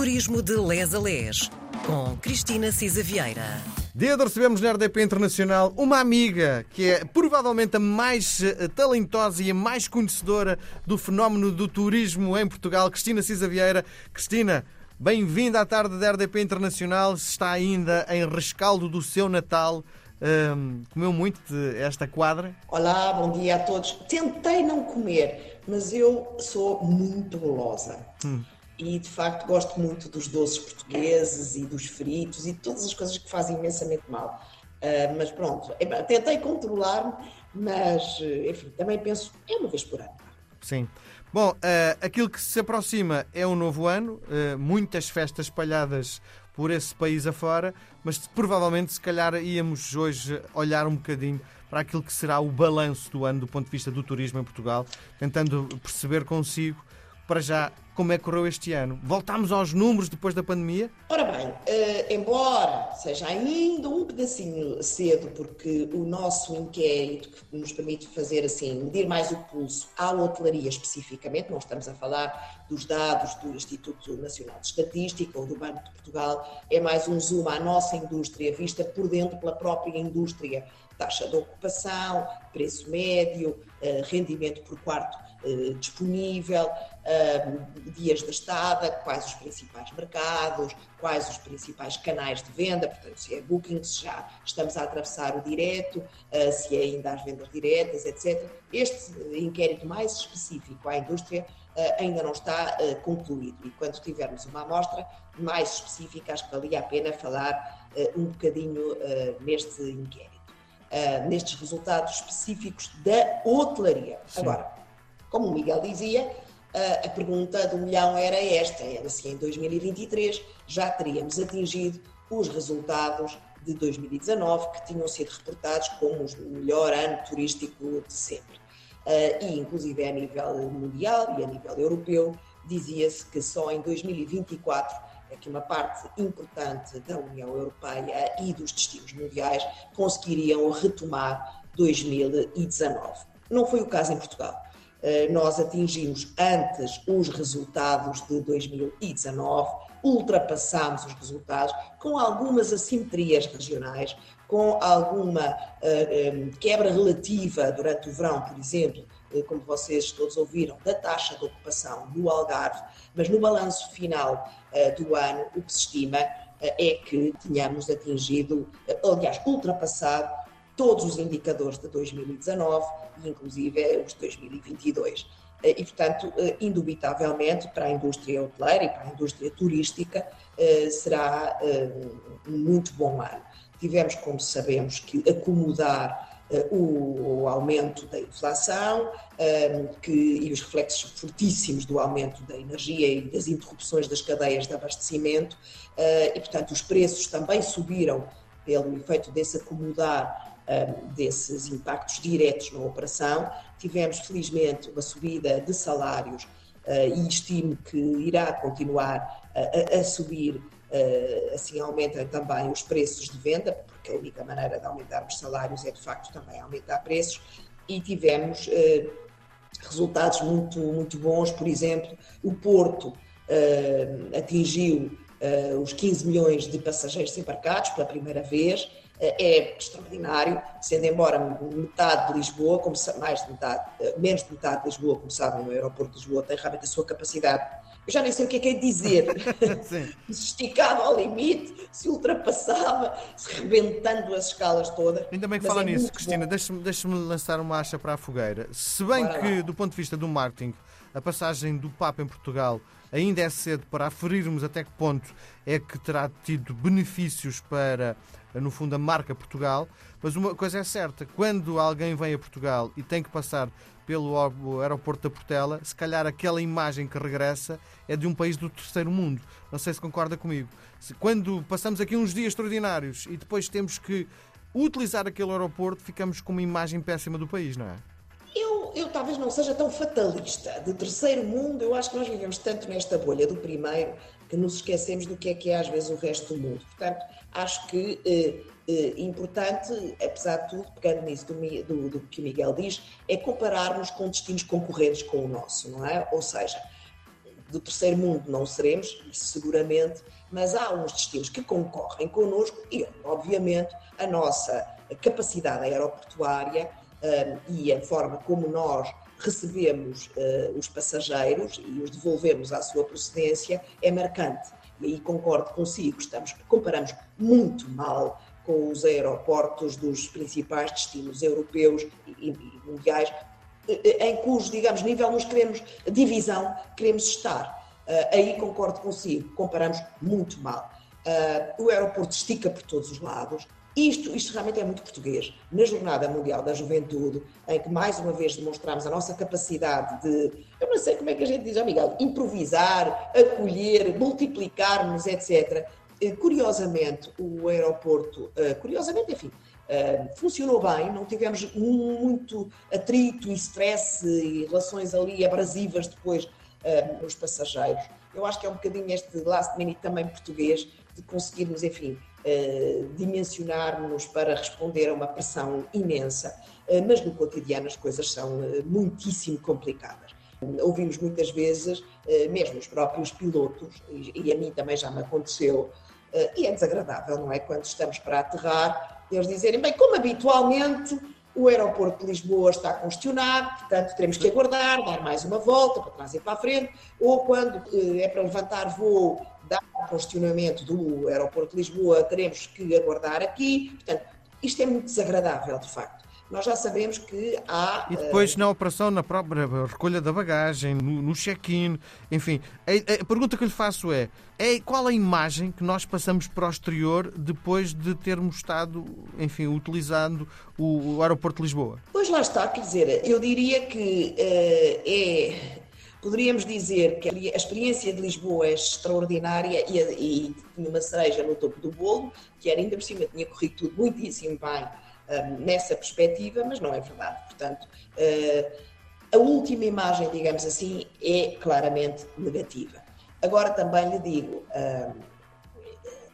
Turismo de Les a Les, com Cristina Cisa Vieira. Dia de recebemos na RDP Internacional uma amiga que é provavelmente a mais eh, talentosa e a mais conhecedora do fenómeno do turismo em Portugal, Cristina Cisa Vieira. Cristina, bem-vinda à tarde da RDP Internacional. Está ainda em rescaldo do seu Natal. Hum, comeu muito de esta quadra? Olá, bom dia a todos. Tentei não comer, mas eu sou muito golosa. Hum. E de facto gosto muito dos doces portugueses e dos fritos e todas as coisas que fazem imensamente mal. Uh, mas pronto, tentei controlar-me, mas enfim, também penso, é uma vez por ano. Sim. Bom, uh, aquilo que se aproxima é um novo ano, uh, muitas festas espalhadas por esse país afora, mas provavelmente, se calhar, íamos hoje olhar um bocadinho para aquilo que será o balanço do ano do ponto de vista do turismo em Portugal, tentando perceber consigo para já, como é que correu este ano? Voltámos aos números depois da pandemia? Ora bem, uh, embora seja ainda um pedacinho cedo, porque o nosso inquérito que nos permite fazer assim, medir mais o pulso à hotelaria especificamente, não estamos a falar dos dados do Instituto Nacional de Estatística ou do Banco de Portugal, é mais um zoom à nossa indústria, vista por dentro pela própria indústria. Taxa de ocupação, preço médio, uh, rendimento por quarto uh, disponível, dias da estada, quais os principais mercados, quais os principais canais de venda, portanto, se é booking, se já estamos a atravessar o direto, uh, se é ainda as vendas diretas, etc. Este inquérito mais específico à indústria uh, ainda não está uh, concluído e quando tivermos uma amostra mais específica, acho que valia a pena falar um bocadinho neste inquérito, nestes resultados específicos da hotelaria. Sim. Agora, como o Miguel dizia, a pergunta do milhão era esta: era se em 2023 já teríamos atingido os resultados de 2019, que tinham sido reportados como o melhor ano turístico de sempre. E, inclusive, a nível mundial e a nível europeu, dizia-se que só em 2024 é que uma parte importante da União Europeia e dos destinos mundiais conseguiriam retomar 2019. Não foi o caso em Portugal. Eh, nós atingimos antes os resultados de 2019, ultrapassámos os resultados com algumas assimetrias regionais, com alguma uh, quebra relativa durante o verão, por exemplo, como vocês todos ouviram, da taxa de ocupação no Algarve, mas no balanço final do ano, o que se estima é que tínhamos atingido, aliás, ultrapassado todos os indicadores de 2019 e inclusive os de 2022. Eh, e, portanto, eh, indubitavelmente, para a indústria hoteleira e para a indústria turística, eh, será um muito bom ano. Tivemos, como sabemos, que acomodar o aumento da inflação que, e os reflexos fortíssimos do aumento da energia e das interrupções das cadeias de abastecimento, e, portanto, os preços também subiram pelo efeito desse acomodar desses impactos diretos na operação. Tivemos, felizmente, uma subida de salários ah, e estimo que irá continuar a, a subir, assim aumentam também os preços de venda, porque a única maneira de aumentar os salários é de facto também aumentar preços, e tivemos resultados muito, muito bons, por exemplo, o Porto atingiu os 15 milhões de passageiros embarcados pela primeira vez, é extraordinário, sendo embora metade de Lisboa, mais de metade, eh, menos de metade de Lisboa, como sabem, no aeroporto de Lisboa tem realmente a sua capacidade. Eu já nem sei o que é que é dizer. se esticava ao limite, se ultrapassava, se rebentando as escalas todas. Ainda bem que fala é nisso, Cristina, deixa-me deixa lançar uma acha para a fogueira. Se bem Bora que, lá. do ponto de vista do marketing, a passagem do Papa em Portugal ainda é cedo para aferirmos até que ponto é que terá tido benefícios para no fundo, a marca Portugal. Mas uma coisa é certa: quando alguém vem a Portugal e tem que passar pelo aeroporto da Portela, se calhar aquela imagem que regressa é de um país do terceiro mundo. Não sei se concorda comigo. Quando passamos aqui uns dias extraordinários e depois temos que utilizar aquele aeroporto, ficamos com uma imagem péssima do país, não é? Talvez não seja tão fatalista. De terceiro mundo, eu acho que nós vivemos tanto nesta bolha do primeiro que nos esquecemos do que é que é às vezes o resto do mundo. Portanto, acho que eh, eh, importante, apesar de tudo, pegando nisso do, do, do, que o Miguel diz, é compararmos com destinos concorrentes com o nosso, não é? Ou seja, do terceiro mundo não seremos, seguramente, mas há uns destinos que concorrem connosco e, obviamente, a nossa capacidade aeroportuária e a forma como nós recebemos uh, os passageiros e os devolvemos à sua procedência é marcante. E aí concordo consigo, estamos, comparamos muito mal com os aeroportos dos principais destinos europeus e, mundiais, eh, em cujo, digamos, nível nós queremos, divisão, queremos estar. Uh, aí concordo consigo, comparamos muito mal. Uh, o aeroporto estica por todos os lados, isto, isto realmente é muito português. Na Jornada Mundial da Juventude, em que mais uma vez demonstramos a nossa capacidade de, eu não sei como é que a gente diz, oh Miguel, improvisar, acolher, multiplicarmos, etc. Eh, curiosamente, o aeroporto, eh, curiosamente, enfim, eh, funcionou bem, não tivemos muito atrito e stress e relações ali abrasivas depois nos passageiros. Eu acho que é um bocadinho este last minute também português de conseguirmos, enfim, dimensionarmos para responder a uma pressão imensa, uh, mas no cotidiano as coisas são uh, muitíssimo complicadas. Ouvimos muitas vezes, mesmo os próprios pilotos, e, a mim também já me aconteceu, e é desagradável, não é? Quando estamos para aterrar, eles dizerem, bem, como habitualmente o aeroporto de Lisboa está congestionado, portanto teremos que aguardar, dar mais uma volta para trás e para a frente, ou quando é para levantar voo dado o congestionamento do aeroporto de Lisboa, teremos que aguardar aqui. Portanto, isto é muito desagradável, de facto. Nós já sabemos que há. E depois uh... na operação, na própria recolha da bagagem, no, no check-in, enfim. A, a, pergunta que lhe faço é, é: qual a imagem que nós passamos para o exterior depois de termos estado, enfim, utilizando o, o aeroporto de Lisboa? Pois lá está, quer dizer, eu diria que uh, é Poderíamos dizer que a experiência de Lisboa é extraordinária e, e tinha uma cereja no topo do bolo, que era ainda por cima, tinha corrido tudo muitíssimo bem nessa perspectiva, mas não é verdade. Portanto, uh, a última imagem, digamos assim, é claramente negativa. Agora também lhe digo, um,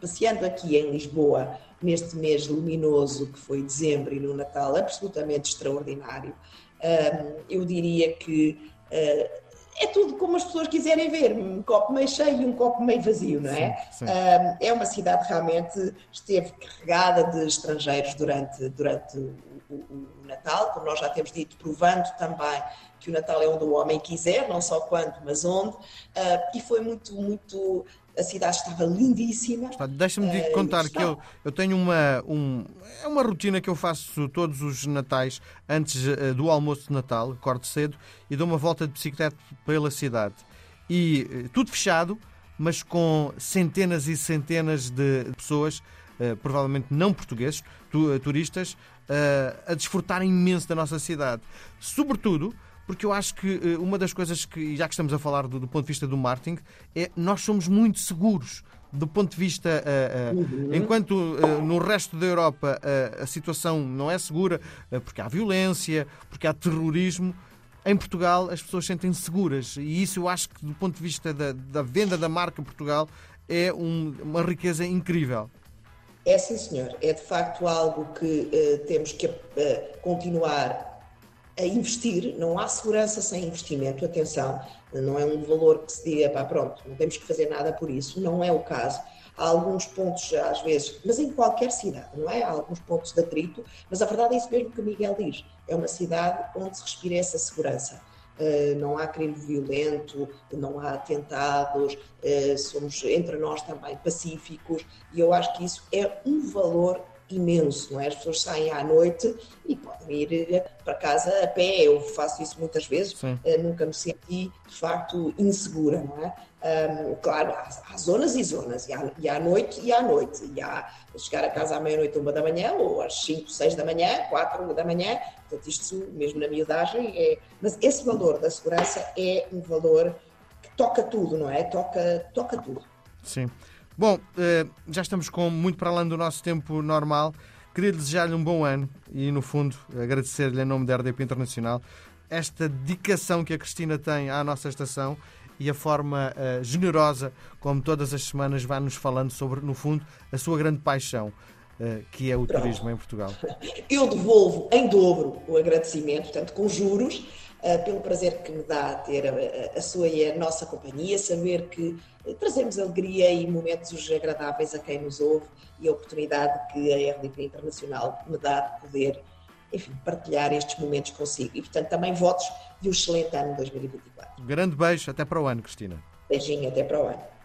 passeando aqui em Lisboa, neste mês luminoso que foi dezembro e no Natal, absolutamente extraordinário, eu diria que é tudo como as pessoas quiserem ver, um copo meio cheio e um copo meio vazio, não é? Sim, sim. é uma cidade que realmente esteve carregada de estrangeiros durante, durante o, o, Natal, como nós já temos dito, provando também que o Natal é onde o homem quiser, não só quando, mas onde, uh, e foi muito, muito a cidade estava lindíssima. Deixa-me uh, contar que eu, eu tenho uma, um, é uma rotina que eu faço todos os natais, antes uh, do almoço de Natal, acordo cedo e dou uma volta de bicicleta pela cidade. E uh, tudo fechado, mas com centenas e centenas de pessoas, provavelmente não portugueses, tu, turistas, a desfrutarem imenso da nossa cidade. Sobretudo porque eu acho que eh, uma das coisas que, já que estamos a falar do, do ponto de vista do marketing, é nós somos muito seguros do ponto de vista, uh, uh, uhum. enquanto uh, no resto da Europa a situação não é segura, porque há violência, porque há terrorismo, em Portugal as pessoas sentem seguras. E isso eu acho que, do ponto de vista da, da venda da marca Portugal, é um, uma riqueza incrível. É sim, senhor. É de facto algo que temos que continuar a investir, não há segurança sem investimento, atenção, não é um valor que se diga, pá, pronto, não temos que fazer nada por isso, não é o caso. Há alguns pontos, às vezes, mas em qualquer cidade, não é? Há alguns pontos de atrito, mas a verdade é isso mesmo que o Miguel diz: é uma cidade onde se respira essa segurança. Uh, não há crime violento, não há atentados, uh, somos entre nós também pacíficos, e eu acho que isso é um valor imenso, não é? As pessoas saem à noite e podem ir eh, para casa a pé. Eu faço isso muitas vezes, uh, nunca me senti de facto insegura, não é? Um, claro, há, há, zonas e zonas, e há, e à noite e à noite, e há chegar a casa à meia-noite, uma da manhã, ou às 5, 6 da manhã, 4 da manhã, portanto, isto mesmo na miudagem é. Mas esse valor da segurança é um valor que toca tudo, não é? Toca, toca tudo. Sim. Bom, eh, já estamos com muito para além do nosso tempo normal. Queria desejar-lhe um bom ano e, no fundo, agradecer-lhe em nome da RDP Internacional esta dedicação que a Cristina tem à nossa estação e a forma uh, generosa como todas as semanas vai nos falando sobre, no fundo, a sua grande paixão, uh, que é o turismo em Portugal. Eu devolvo em dobro o agradecimento, portanto, com juros, pelo prazer que me dá ter a, a, sua e a nossa companhia, saber que trazemos alegria e momentos agradáveis a quem nos ouve e a oportunidade que a RDP Internacional me dá de poder, enfim, partilhar estes momentos consigo. E, portanto, também votos de um excelente ano 2024. Um grande beijo, até para o ano, Cristina. Beijinho, até para o ano.